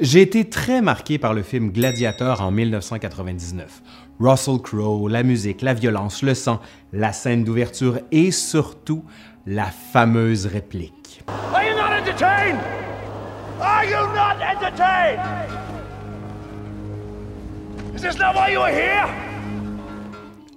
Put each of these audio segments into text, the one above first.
J'ai été très marqué par le film Gladiator en 1999. Russell Crowe, la musique, la violence, le sang, la scène d'ouverture et surtout la fameuse réplique. Are you not entertained? Are you not entertained? Is this not why you are here?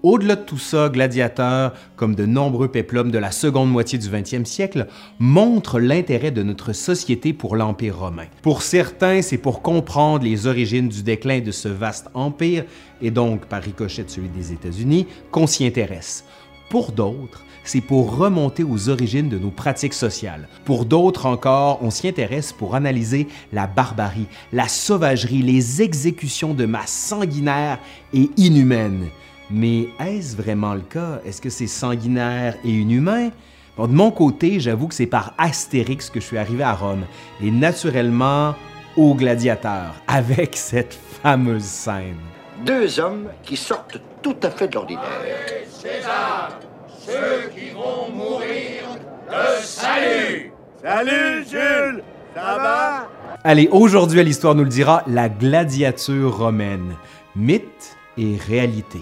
Au-delà de tout ça, Gladiateur, comme de nombreux péplums de la seconde moitié du 20e siècle, montre l'intérêt de notre société pour l'Empire romain. Pour certains, c'est pour comprendre les origines du déclin de ce vaste empire, et donc par ricochet de celui des États-Unis, qu'on s'y intéresse. Pour d'autres, c'est pour remonter aux origines de nos pratiques sociales. Pour d'autres encore, on s'y intéresse pour analyser la barbarie, la sauvagerie, les exécutions de masse sanguinaires et inhumaines. Mais est-ce vraiment le cas? Est-ce que c'est sanguinaire et inhumain? Bon, de mon côté, j'avoue que c'est par Astérix que je suis arrivé à Rome, et naturellement au gladiateur, avec cette fameuse scène. Deux hommes qui sortent tout à fait de l'ordinaire. César, ceux qui vont mourir de salut. Salut Jules, ça va? Allez, aujourd'hui à l'Histoire nous le dira, la gladiature romaine, mythe et réalité.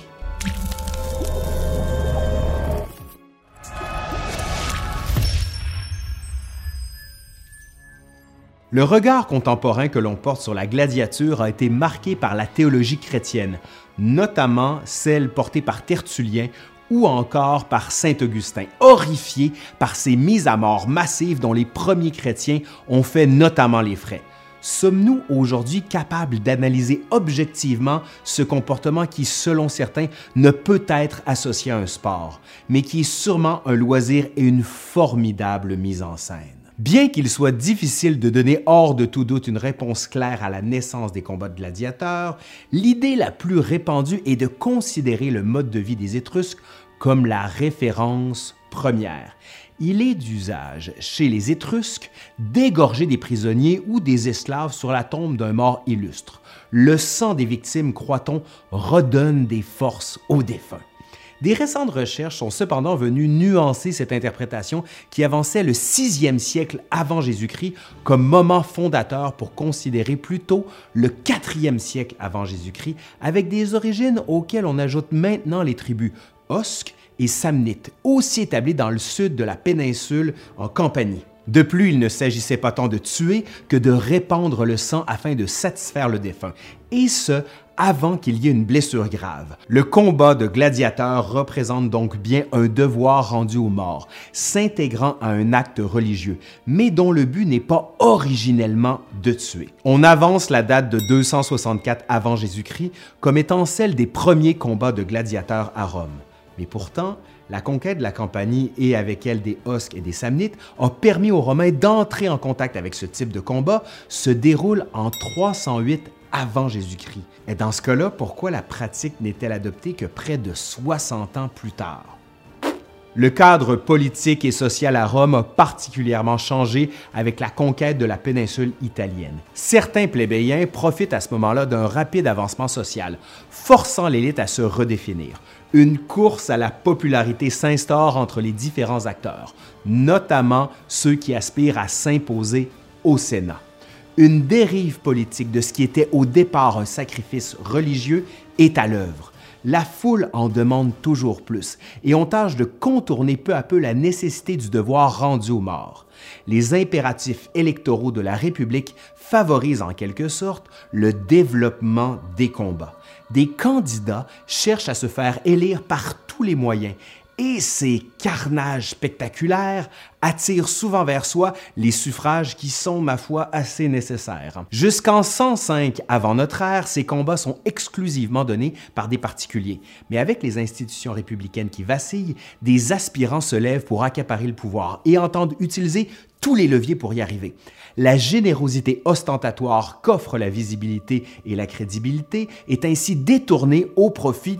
Le regard contemporain que l'on porte sur la gladiature a été marqué par la théologie chrétienne, notamment celle portée par Tertullien ou encore par Saint Augustin, horrifié par ces mises à mort massives dont les premiers chrétiens ont fait notamment les frais. Sommes-nous aujourd'hui capables d'analyser objectivement ce comportement qui, selon certains, ne peut être associé à un sport, mais qui est sûrement un loisir et une formidable mise en scène? Bien qu'il soit difficile de donner hors de tout doute une réponse claire à la naissance des combats de gladiateurs, l'idée la plus répandue est de considérer le mode de vie des Étrusques comme la référence première. Il est d'usage chez les Étrusques d'égorger des prisonniers ou des esclaves sur la tombe d'un mort illustre. Le sang des victimes, croit-on, redonne des forces aux défunts. Des récentes recherches sont cependant venues nuancer cette interprétation qui avançait le 6e siècle avant Jésus-Christ comme moment fondateur pour considérer plutôt le 4e siècle avant Jésus-Christ avec des origines auxquelles on ajoute maintenant les tribus Osques et Samnites, aussi établies dans le sud de la péninsule en Campanie. De plus, il ne s'agissait pas tant de tuer que de répandre le sang afin de satisfaire le défunt, et ce, avant qu'il y ait une blessure grave. Le combat de gladiateurs représente donc bien un devoir rendu aux morts, s'intégrant à un acte religieux, mais dont le but n'est pas originellement de tuer. On avance la date de 264 avant Jésus-Christ comme étant celle des premiers combats de gladiateurs à Rome. Mais pourtant, la conquête de la Campanie et avec elle des Osques et des Samnites a permis aux Romains d'entrer en contact avec ce type de combat, se déroule en 308 avant Jésus-Christ. Et dans ce cas-là, pourquoi la pratique n'est-elle adoptée que près de 60 ans plus tard? Le cadre politique et social à Rome a particulièrement changé avec la conquête de la péninsule italienne. Certains plébéiens profitent à ce moment-là d'un rapide avancement social, forçant l'élite à se redéfinir. Une course à la popularité s'instaure entre les différents acteurs, notamment ceux qui aspirent à s'imposer au Sénat. Une dérive politique de ce qui était au départ un sacrifice religieux est à l'œuvre. La foule en demande toujours plus et on tâche de contourner peu à peu la nécessité du devoir rendu aux morts. Les impératifs électoraux de la République favorisent en quelque sorte le développement des combats. Des candidats cherchent à se faire élire par tous les moyens et ces carnages spectaculaires attirent souvent vers soi les suffrages qui sont, ma foi, assez nécessaires. Jusqu'en 105 avant notre ère, ces combats sont exclusivement donnés par des particuliers. Mais avec les institutions républicaines qui vacillent, des aspirants se lèvent pour accaparer le pouvoir et entendent utiliser tous les leviers pour y arriver. La générosité ostentatoire qu'offre la visibilité et la crédibilité est ainsi détournée au profit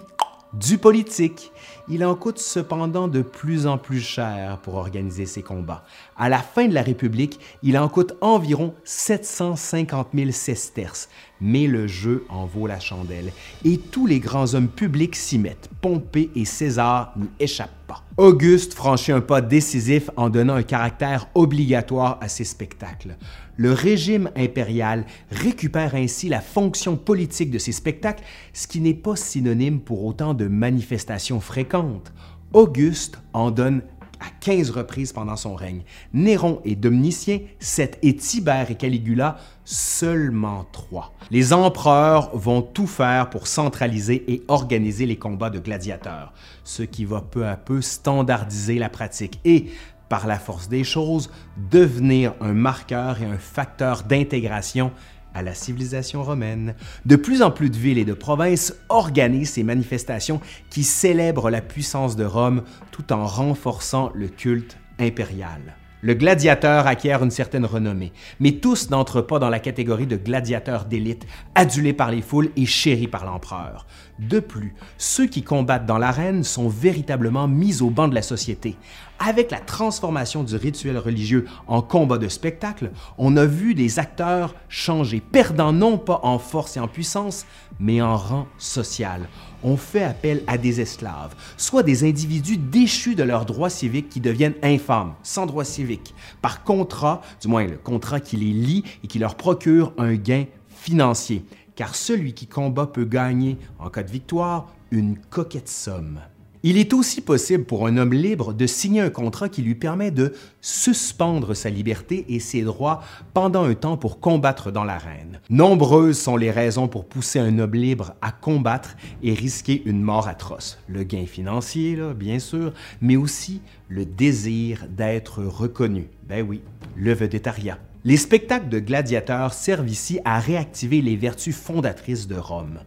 du politique. Il en coûte cependant de plus en plus cher pour organiser ces combats. À la fin de la République, il en coûte environ 750 000 sesterces, mais le jeu en vaut la chandelle. Et tous les grands hommes publics s'y mettent. Pompée et César n'y échappent pas. Auguste franchit un pas décisif en donnant un caractère obligatoire à ses spectacles. Le régime impérial récupère ainsi la fonction politique de ses spectacles, ce qui n'est pas synonyme pour autant de manifestations fréquentes. Auguste en donne à 15 reprises pendant son règne. Néron et Domitien, 7 et Tibère et Caligula, seulement 3. Les empereurs vont tout faire pour centraliser et organiser les combats de gladiateurs, ce qui va peu à peu standardiser la pratique et, par la force des choses, devenir un marqueur et un facteur d'intégration à la civilisation romaine. De plus en plus de villes et de provinces organisent ces manifestations qui célèbrent la puissance de Rome tout en renforçant le culte impérial. Le gladiateur acquiert une certaine renommée, mais tous n'entrent pas dans la catégorie de gladiateurs d'élite, adulés par les foules et chéris par l'empereur. De plus, ceux qui combattent dans l'arène sont véritablement mis au banc de la société. Avec la transformation du rituel religieux en combat de spectacle, on a vu des acteurs changer, perdant non pas en force et en puissance, mais en rang social. On fait appel à des esclaves, soit des individus déchus de leurs droits civiques qui deviennent infâmes, sans droits civiques, par contrat, du moins le contrat qui les lie et qui leur procure un gain financier, car celui qui combat peut gagner, en cas de victoire, une coquette somme. Il est aussi possible pour un homme libre de signer un contrat qui lui permet de suspendre sa liberté et ses droits pendant un temps pour combattre dans l'arène. Nombreuses sont les raisons pour pousser un homme libre à combattre et risquer une mort atroce. Le gain financier, bien sûr, mais aussi le désir d'être reconnu. Ben oui, le vedettariat. Les spectacles de gladiateurs servent ici à réactiver les vertus fondatrices de Rome.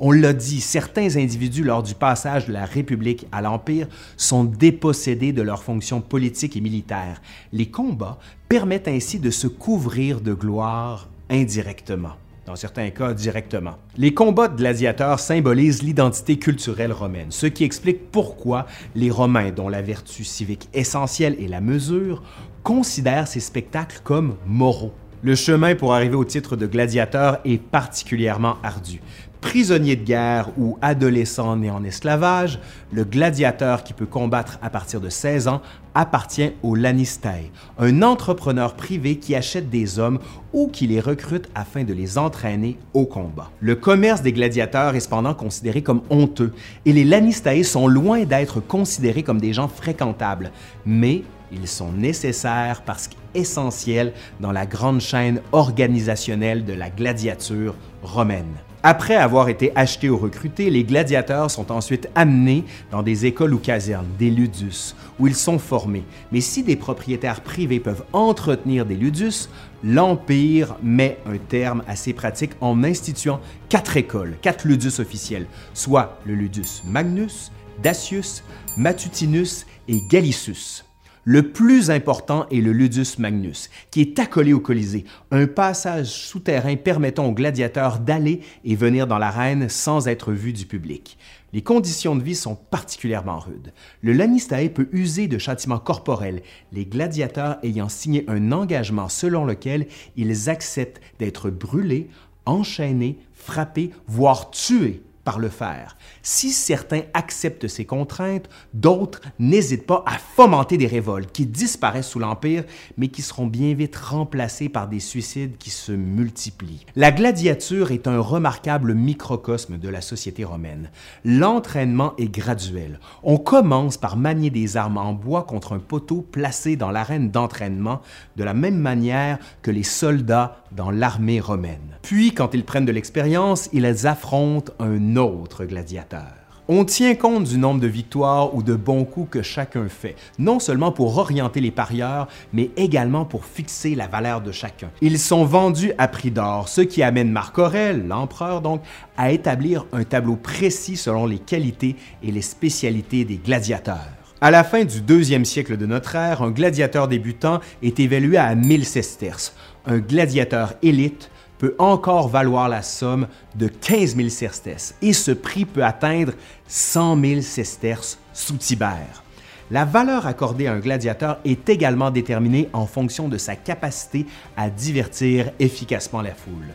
On l'a dit, certains individus lors du passage de la République à l'Empire sont dépossédés de leurs fonctions politiques et militaires. Les combats permettent ainsi de se couvrir de gloire indirectement dans certains cas directement. Les combats de gladiateurs symbolisent l'identité culturelle romaine, ce qui explique pourquoi les Romains, dont la vertu civique essentielle est la mesure, considèrent ces spectacles comme moraux. Le chemin pour arriver au titre de gladiateur est particulièrement ardu. Prisonnier de guerre ou adolescent né en esclavage, le gladiateur qui peut combattre à partir de 16 ans appartient au Lanistae, un entrepreneur privé qui achète des hommes ou qui les recrute afin de les entraîner au combat. Le commerce des gladiateurs est cependant considéré comme honteux et les Lanistae sont loin d'être considérés comme des gens fréquentables, mais ils sont nécessaires parce qu'essentiels dans la grande chaîne organisationnelle de la gladiature romaine. Après avoir été achetés ou recrutés, les gladiateurs sont ensuite amenés dans des écoles ou casernes, des ludus, où ils sont formés. Mais si des propriétaires privés peuvent entretenir des ludus, l'Empire met un terme à ces pratiques en instituant quatre écoles, quatre ludus officiels, soit le ludus Magnus, Dacius, Matutinus et Gallicus. Le plus important est le Ludus Magnus, qui est accolé au Colisée, un passage souterrain permettant aux gladiateurs d'aller et venir dans l'arène sans être vus du public. Les conditions de vie sont particulièrement rudes. Le Lanistae peut user de châtiments corporels, les gladiateurs ayant signé un engagement selon lequel ils acceptent d'être brûlés, enchaînés, frappés, voire tués le faire. Si certains acceptent ces contraintes, d'autres n'hésitent pas à fomenter des révoltes qui disparaissent sous l'Empire, mais qui seront bien vite remplacées par des suicides qui se multiplient. La gladiature est un remarquable microcosme de la société romaine. L'entraînement est graduel. On commence par manier des armes en bois contre un poteau placé dans l'arène d'entraînement, de la même manière que les soldats dans l'armée romaine. Puis, quand ils prennent de l'expérience, ils affrontent un autre gladiateur. On tient compte du nombre de victoires ou de bons coups que chacun fait, non seulement pour orienter les parieurs, mais également pour fixer la valeur de chacun. Ils sont vendus à prix d'or, ce qui amène Marc Aurèle, l'empereur donc, à établir un tableau précis selon les qualités et les spécialités des gladiateurs. À la fin du deuxième siècle de notre ère, un gladiateur débutant est évalué à 1000 sesterces. Un gladiateur élite peut encore valoir la somme de 15 000 sesterces et ce prix peut atteindre 100 000 sesterces sous Tibère. La valeur accordée à un gladiateur est également déterminée en fonction de sa capacité à divertir efficacement la foule.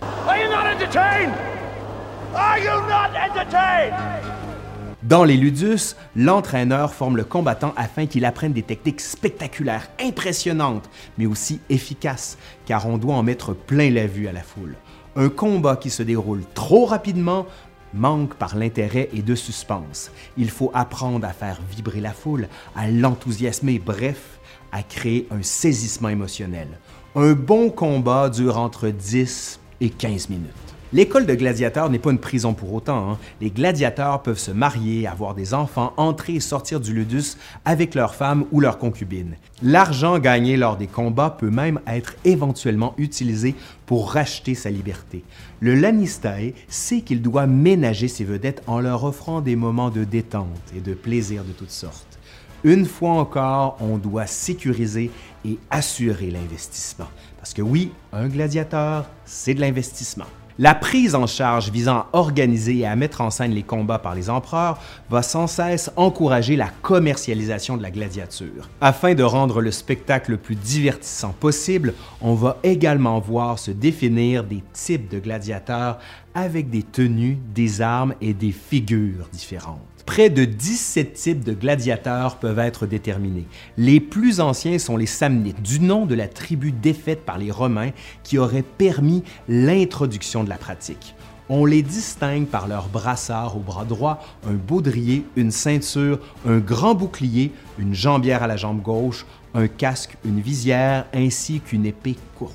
Dans les Ludus, l'entraîneur forme le combattant afin qu'il apprenne des techniques spectaculaires, impressionnantes, mais aussi efficaces, car on doit en mettre plein la vue à la foule. Un combat qui se déroule trop rapidement manque par l'intérêt et de suspense. Il faut apprendre à faire vibrer la foule, à l'enthousiasmer, bref, à créer un saisissement émotionnel. Un bon combat dure entre 10 et 15 minutes. L'école de gladiateurs n'est pas une prison pour autant. hein. Les gladiateurs peuvent se marier, avoir des enfants, entrer et sortir du ludus avec leur femme ou leur concubine. L'argent gagné lors des combats peut même être éventuellement utilisé pour racheter sa liberté. Le Lanistae sait qu'il doit ménager ses vedettes en leur offrant des moments de détente et de plaisir de toutes sortes. Une fois encore, on doit sécuriser et assurer l'investissement. Parce que oui, un gladiateur, c'est de l'investissement. La prise en charge visant à organiser et à mettre en scène les combats par les empereurs va sans cesse encourager la commercialisation de la gladiature. Afin de rendre le spectacle le plus divertissant possible, on va également voir se définir des types de gladiateurs avec des tenues, des armes et des figures différentes. Près de 17 types de gladiateurs peuvent être déterminés. Les plus anciens sont les Samnites, du nom de la tribu défaite par les Romains qui aurait permis l'introduction de la pratique. On les distingue par leur brassard au bras droit, un baudrier, une ceinture, un grand bouclier, une jambière à la jambe gauche, un casque, une visière ainsi qu'une épée courte.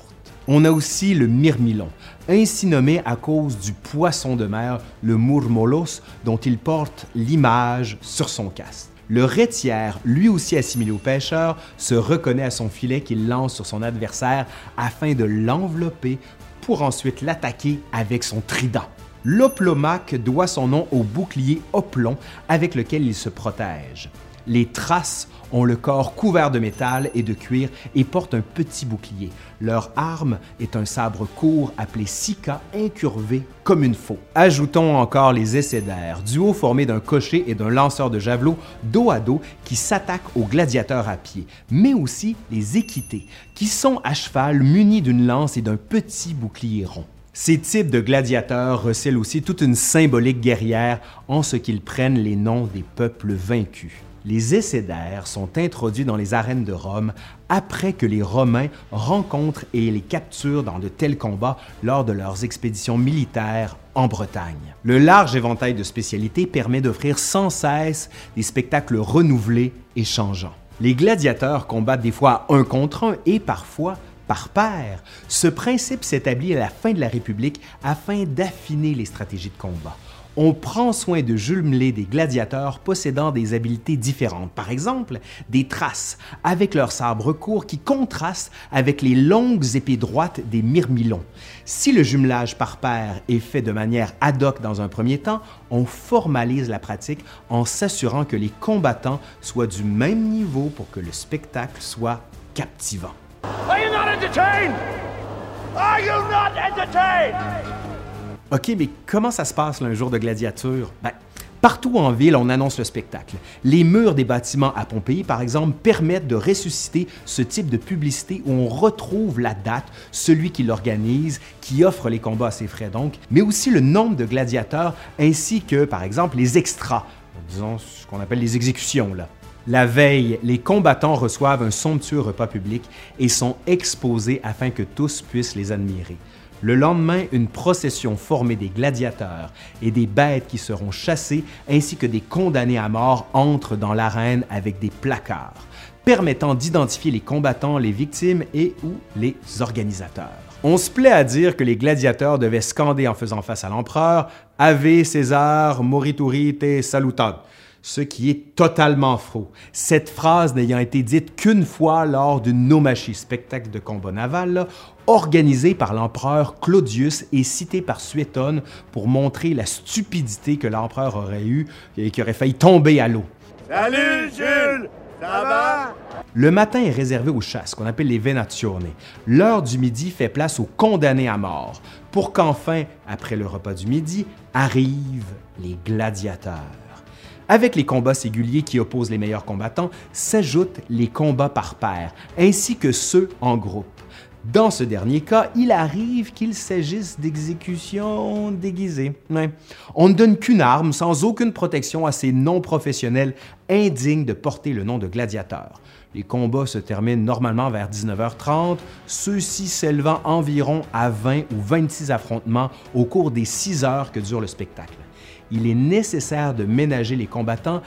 On a aussi le myrmilon, ainsi nommé à cause du poisson de mer, le murmolos, dont il porte l'image sur son casque. Le rétière, lui aussi assimilé au pêcheur, se reconnaît à son filet qu'il lance sur son adversaire afin de l'envelopper pour ensuite l'attaquer avec son trident. L'oplomaque doit son nom au bouclier oplon avec lequel il se protège. Les traces ont le corps couvert de métal et de cuir et portent un petit bouclier. Leur arme est un sabre court appelé sika incurvé comme une faux. Ajoutons encore les essaidaires, duo formé d'un cocher et d'un lanceur de javelot dos à dos qui s'attaquent aux gladiateurs à pied, mais aussi les équités, qui sont à cheval munis d'une lance et d'un petit bouclier rond. Ces types de gladiateurs recèlent aussi toute une symbolique guerrière en ce qu'ils prennent les noms des peuples vaincus. Les essaidaires sont introduits dans les arènes de Rome après que les Romains rencontrent et les capturent dans de tels combats lors de leurs expéditions militaires en Bretagne. Le large éventail de spécialités permet d'offrir sans cesse des spectacles renouvelés et changeants. Les gladiateurs combattent des fois un contre un et parfois par paire. Ce principe s'établit à la fin de la République afin d'affiner les stratégies de combat on prend soin de jumeler des gladiateurs possédant des habiletés différentes. Par exemple, des traces avec leurs sabres courts qui contrastent avec les longues épées droites des myrmilons. Si le jumelage par paire est fait de manière ad hoc dans un premier temps, on formalise la pratique en s'assurant que les combattants soient du même niveau pour que le spectacle soit captivant. OK, mais comment ça se passe un jour de gladiature? Ben, Partout en ville, on annonce le spectacle. Les murs des bâtiments à Pompéi, par exemple, permettent de ressusciter ce type de publicité où on retrouve la date, celui qui l'organise, qui offre les combats à ses frais donc, mais aussi le nombre de gladiateurs ainsi que, par exemple, les extras, disons ce qu'on appelle les exécutions. La veille, les combattants reçoivent un somptueux repas public et sont exposés afin que tous puissent les admirer. Le lendemain, une procession formée des gladiateurs et des bêtes qui seront chassées ainsi que des condamnés à mort entrent dans l'arène avec des placards, permettant d'identifier les combattants, les victimes et ou les organisateurs. On se plaît à dire que les gladiateurs devaient scander en faisant face à l'empereur Ave César morituri te salutat ce qui est totalement faux. Cette phrase n'ayant été dite qu'une fois lors d'une nomachie, spectacle de combat naval, organisé par l'empereur Claudius et cité par Suétone pour montrer la stupidité que l'empereur aurait eue et qui aurait failli tomber à l'eau. Salut Jules! Ça va? Le matin est réservé aux chasses, qu'on appelle les venazioni. L'heure du midi fait place aux condamnés à mort, pour qu'enfin, après le repas du midi, arrivent les gladiateurs. Avec les combats singuliers qui opposent les meilleurs combattants, s'ajoutent les combats par paire, ainsi que ceux en groupe. Dans ce dernier cas, il arrive qu'il s'agisse d'exécutions déguisées. On ne donne qu'une arme sans aucune protection à ces non-professionnels indignes de porter le nom de gladiateur. Les combats se terminent normalement vers 19h30, ceux-ci s'élevant environ à 20 ou 26 affrontements au cours des 6 heures que dure le spectacle. Il est nécessaire de ménager les combattants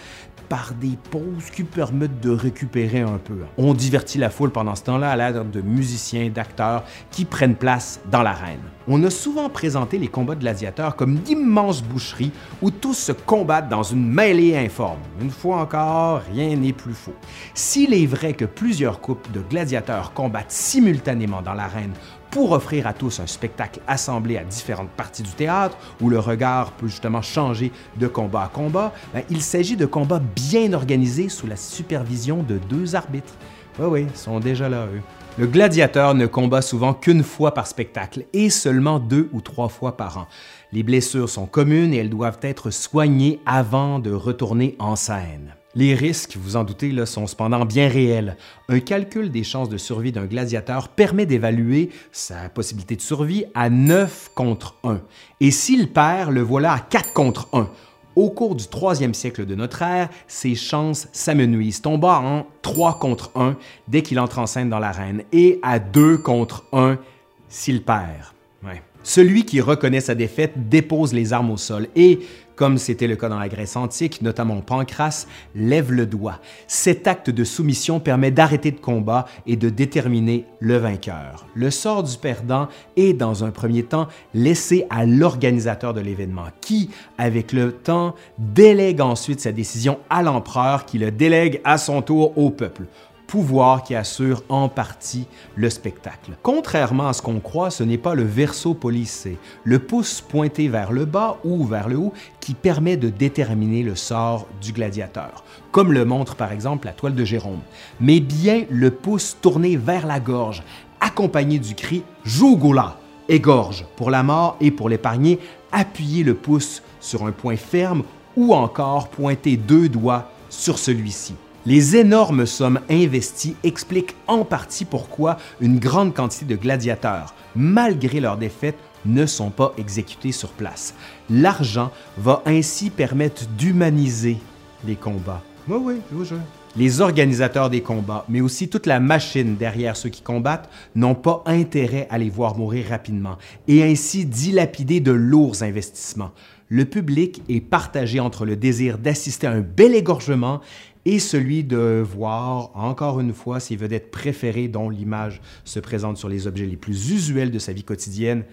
par des pauses qui permettent de récupérer un peu. On divertit la foule pendant ce temps-là à l'aide de musiciens, d'acteurs qui prennent place dans l'arène. On a souvent présenté les combats de gladiateurs comme d'immenses boucheries où tous se combattent dans une mêlée informe. Une fois encore, rien n'est plus faux. S'il est vrai que plusieurs couples de gladiateurs combattent simultanément dans l'arène pour offrir à tous un spectacle assemblé à différentes parties du théâtre où le regard peut justement changer de combat à combat, ben, il s'agit de combats bien organisés sous la supervision de deux arbitres. Oui, oui, ils sont déjà là, eux. Le gladiateur ne combat souvent qu'une fois par spectacle et seulement deux ou trois fois par an. Les blessures sont communes et elles doivent être soignées avant de retourner en scène. Les risques, vous en doutez, là, sont cependant bien réels. Un calcul des chances de survie d'un gladiateur permet d'évaluer sa possibilité de survie à 9 contre 1. Et s'il perd, le voilà à 4 contre 1. Au cours du troisième siècle de notre ère, ses chances s'amenuisent, tombant en 3 contre 1 dès qu'il entre en scène dans l'arène et à 2 contre 1 s'il perd. Celui qui reconnaît sa défaite dépose les armes au sol et, comme c'était le cas dans la Grèce antique, notamment Pancras, lève le doigt. Cet acte de soumission permet d'arrêter le combat et de déterminer le vainqueur. Le sort du perdant est, dans un premier temps, laissé à l'organisateur de l'événement, qui, avec le temps, délègue ensuite sa décision à l'empereur, qui le délègue à son tour au peuple pouvoir qui assure en partie le spectacle. Contrairement à ce qu'on croit, ce n'est pas le verso polissé, le pouce pointé vers le bas ou vers le haut, qui permet de déterminer le sort du gladiateur, comme le montre par exemple la toile de Jérôme, mais bien le pouce tourné vers la gorge, accompagné du cri Jougoula, égorge pour la mort et pour l'épargner, appuyer le pouce sur un point ferme ou encore pointer deux doigts sur celui-ci. Les énormes sommes investies expliquent en partie pourquoi une grande quantité de gladiateurs, malgré leur défaite, ne sont pas exécutés sur place. L'argent va ainsi permettre d'humaniser les combats. Oui, oui, je Les organisateurs des combats, mais aussi toute la machine derrière ceux qui combattent, n'ont pas intérêt à les voir mourir rapidement et ainsi dilapider de lourds investissements. Le public est partagé entre le désir d'assister à un bel égorgement et celui de voir encore une fois ses vedettes préférées dont l'image se présente sur les objets les plus usuels de sa vie quotidienne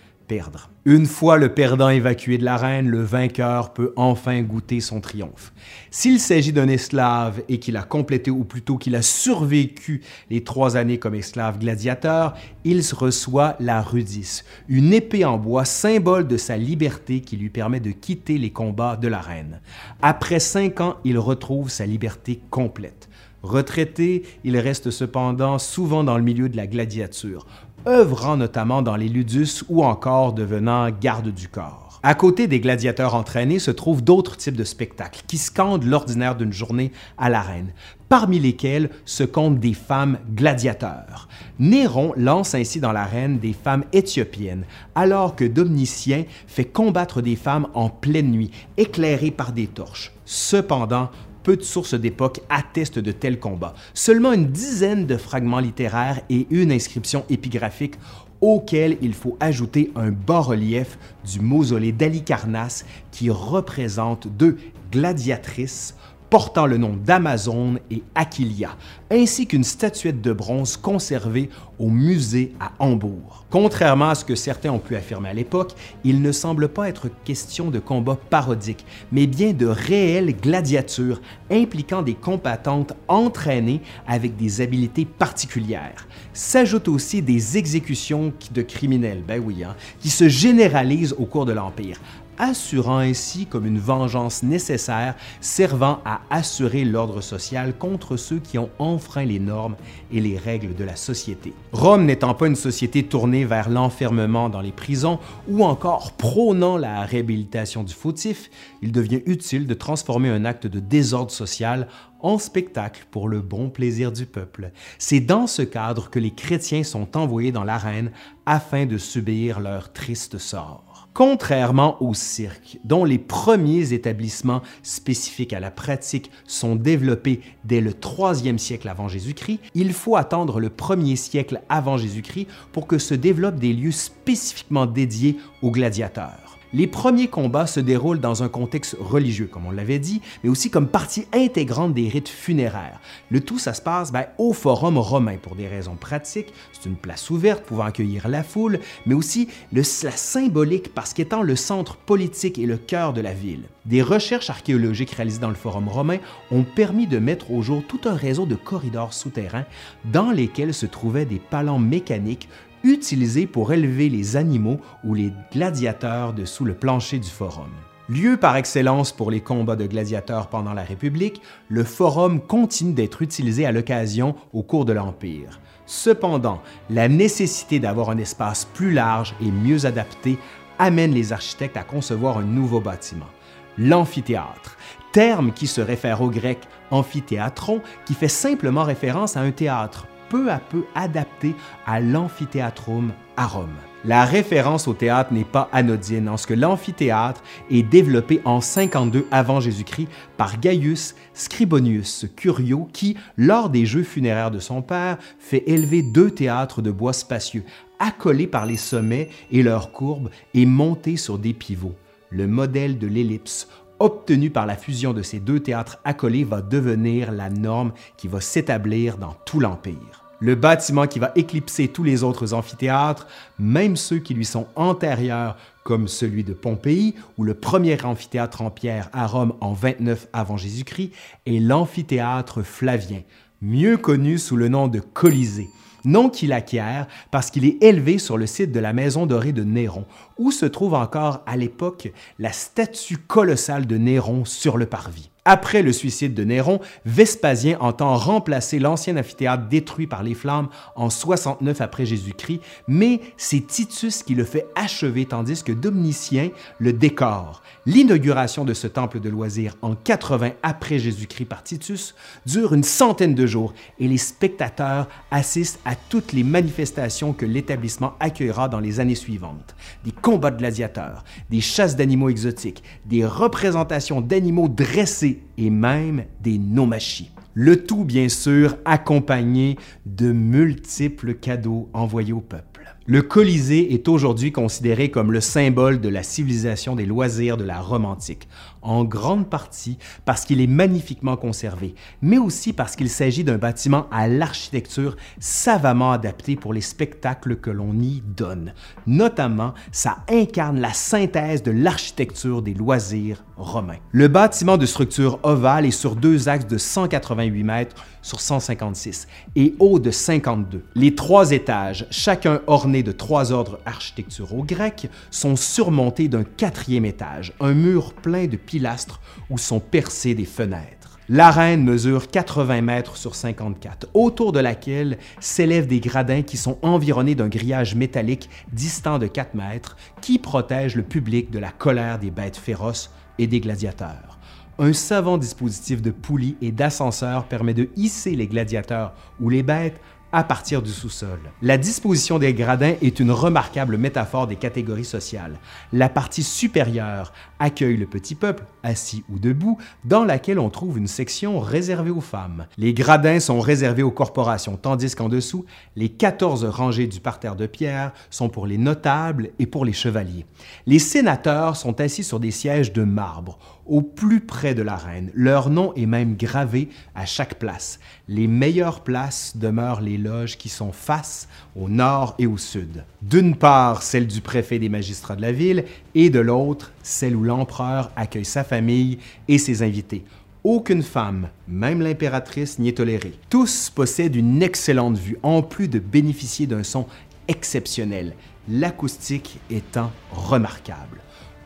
Une fois le perdant évacué de l'arène, le vainqueur peut enfin goûter son triomphe. S'il s'agit d'un esclave et qu'il a complété ou plutôt qu'il a survécu les trois années comme esclave gladiateur, il reçoit la rudis, une épée en bois symbole de sa liberté qui lui permet de quitter les combats de l'arène. Après cinq ans, il retrouve sa liberté complète. Retraité, il reste cependant souvent dans le milieu de la gladiature, œuvrant notamment dans les ludus ou encore devenant garde du corps. À côté des gladiateurs entraînés se trouvent d'autres types de spectacles qui scandent l'ordinaire d'une journée à l'arène, parmi lesquels se comptent des femmes gladiateurs. Néron lance ainsi dans l'arène des femmes éthiopiennes, alors que Domnicien fait combattre des femmes en pleine nuit, éclairées par des torches. Cependant, peu de sources d'époque attestent de tels combats. Seulement une dizaine de fragments littéraires et une inscription épigraphique auquel il faut ajouter un bas-relief du mausolée d'Alicarnasse qui représente deux gladiatrices portant le nom d'Amazone et Aquilia, ainsi qu'une statuette de bronze conservée au musée à Hambourg. Contrairement à ce que certains ont pu affirmer à l'époque, il ne semble pas être question de combats parodiques, mais bien de réelles gladiatures impliquant des combattantes entraînées avec des habiletés particulières. S'ajoutent aussi des exécutions de criminels, ben oui, hein, qui se généralisent au cours de l'Empire, assurant ainsi comme une vengeance nécessaire servant à assurer l'ordre social contre ceux qui ont enfreint les normes et les règles de la société. Rome n'étant pas une société tournée vers l'enfermement dans les prisons ou encore prônant la réhabilitation du fautif, il devient utile de transformer un acte de désordre social en spectacle pour le bon plaisir du peuple. C'est dans ce cadre que les chrétiens sont envoyés dans l'arène afin de subir leur triste sort. Contrairement au cirque, dont les premiers établissements spécifiques à la pratique sont développés dès le 3e siècle avant Jésus-Christ, il faut attendre le 1er siècle avant Jésus-Christ pour que se développent des lieux spécifiquement dédiés aux gladiateurs. Les premiers combats se déroulent dans un contexte religieux, comme on l'avait dit, mais aussi comme partie intégrante des rites funéraires. Le tout, ça se passe ben, au Forum romain pour des raisons pratiques. C'est une place ouverte pouvant accueillir la foule, mais aussi la symbolique parce qu'étant le centre politique et le cœur de la ville. Des recherches archéologiques réalisées dans le Forum romain ont permis de mettre au jour tout un réseau de corridors souterrains dans lesquels se trouvaient des palans mécaniques utilisés pour élever les animaux ou les gladiateurs dessous le plancher du forum. Lieu par excellence pour les combats de gladiateurs pendant la République, le forum continue d'être utilisé à l'occasion au cours de l'Empire. Cependant, la nécessité d'avoir un espace plus large et mieux adapté amène les architectes à concevoir un nouveau bâtiment, l'amphithéâtre, terme qui se réfère au grec amphithéatron, qui fait simplement référence à un théâtre peu à peu adapté à l'amphithéatrum à Rome. La référence au théâtre n'est pas anodine en ce que l'amphithéâtre est développé en 52 avant Jésus-Christ par Gaius Scribonius Curio qui, lors des jeux funéraires de son père, fait élever deux théâtres de bois spacieux, accolés par les sommets et leurs courbes et montés sur des pivots. Le modèle de l'ellipse obtenu par la fusion de ces deux théâtres accolés va devenir la norme qui va s'établir dans tout l'Empire. Le bâtiment qui va éclipser tous les autres amphithéâtres, même ceux qui lui sont antérieurs, comme celui de Pompéi ou le premier amphithéâtre en pierre à Rome en 29 avant Jésus-Christ, est l'amphithéâtre flavien, mieux connu sous le nom de Colisée nom qu'il acquiert parce qu'il est élevé sur le site de la maison dorée de Néron, où se trouve encore à l'époque la statue colossale de Néron sur le parvis. Après le suicide de Néron, Vespasien entend remplacer l'ancien amphithéâtre détruit par les flammes en 69 après Jésus-Christ, mais c'est Titus qui le fait achever tandis que Domitien le décore. L'inauguration de ce temple de loisirs en 80 après Jésus-Christ par Titus dure une centaine de jours et les spectateurs assistent à toutes les manifestations que l'établissement accueillera dans les années suivantes. Des combats de gladiateurs, des chasses d'animaux exotiques, des représentations d'animaux dressés et même des nomachis. Le tout, bien sûr, accompagné de multiples cadeaux envoyés au peuple. Le Colisée est aujourd'hui considéré comme le symbole de la civilisation des loisirs de la Rome antique, en grande partie parce qu'il est magnifiquement conservé, mais aussi parce qu'il s'agit d'un bâtiment à l'architecture savamment adapté pour les spectacles que l'on y donne. Notamment, ça incarne la synthèse de l'architecture des loisirs romains. Le bâtiment de structure ovale est sur deux axes de 188 mètres sur 156 et haut de 52. Les trois étages, chacun orné de trois ordres architecturaux grecs, sont surmontés d'un quatrième étage, un mur plein de pilastres où sont percées des fenêtres. L'arène mesure 80 mètres sur 54, autour de laquelle s'élèvent des gradins qui sont environnés d'un grillage métallique distant de 4 mètres qui protège le public de la colère des bêtes féroces et des gladiateurs un savant dispositif de poulies et d'ascenseurs permet de hisser les gladiateurs ou les bêtes à partir du sous-sol. La disposition des gradins est une remarquable métaphore des catégories sociales. La partie supérieure accueille le petit peuple, assis ou debout, dans laquelle on trouve une section réservée aux femmes. Les gradins sont réservés aux corporations, tandis qu'en dessous, les 14 rangées du parterre de pierre sont pour les notables et pour les chevaliers. Les sénateurs sont assis sur des sièges de marbre, au plus près de la reine. Leur nom est même gravé à chaque place. Les meilleures places demeurent les loges qui sont face au nord et au sud. D'une part, celle du préfet des magistrats de la ville et de l'autre, celle où l'empereur accueille sa famille et ses invités. Aucune femme, même l'impératrice, n'y est tolérée. Tous possèdent une excellente vue, en plus de bénéficier d'un son exceptionnel, l'acoustique étant remarquable.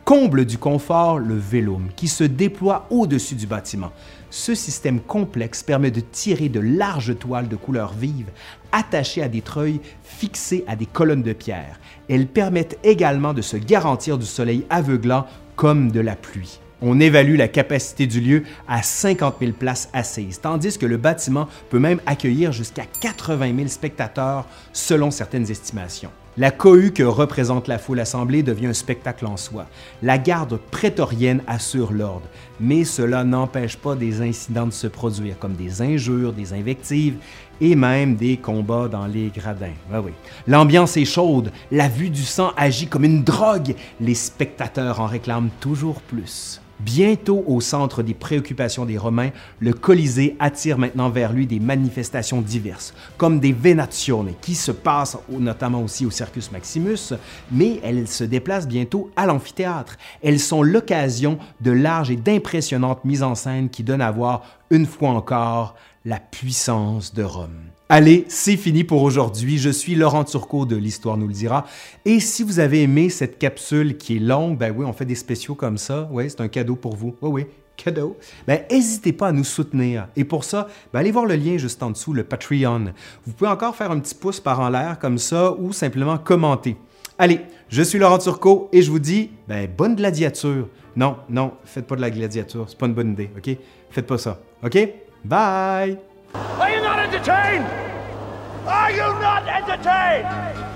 Comble du confort, le vélum, qui se déploie au-dessus du bâtiment. Ce système complexe permet de tirer de larges toiles de couleur vive attachées à des treuils fixés à des colonnes de pierre. Elles permettent également de se garantir du soleil aveuglant comme de la pluie. On évalue la capacité du lieu à 50 000 places assises, tandis que le bâtiment peut même accueillir jusqu'à 80 000 spectateurs selon certaines estimations. La cohue que représente la foule assemblée devient un spectacle en soi. La garde prétorienne assure l'ordre, mais cela n'empêche pas des incidents de se produire, comme des injures, des invectives et même des combats dans les gradins. Oui. L'ambiance est chaude, la vue du sang agit comme une drogue, les spectateurs en réclament toujours plus. Bientôt au centre des préoccupations des Romains, le Colisée attire maintenant vers lui des manifestations diverses, comme des Venazioni, qui se passent notamment aussi au Circus Maximus, mais elles se déplacent bientôt à l'amphithéâtre. Elles sont l'occasion de larges et d'impressionnantes mises en scène qui donnent à voir, une fois encore, la puissance de Rome. Allez, c'est fini pour aujourd'hui. Je suis Laurent Turcot de l'Histoire nous le dira. Et si vous avez aimé cette capsule qui est longue, ben oui, on fait des spéciaux comme ça. Oui, c'est un cadeau pour vous. Oui, oui, cadeau. Ben, n'hésitez pas à nous soutenir. Et pour ça, ben, allez voir le lien juste en dessous, le Patreon. Vous pouvez encore faire un petit pouce par en l'air comme ça ou simplement commenter. Allez, je suis Laurent Turcot et je vous dis, ben, bonne gladiature. Non, non, faites pas de la gladiature. C'est pas une bonne idée, OK? Faites pas ça. OK? Bye! Are you not entertained? Are you not entertained?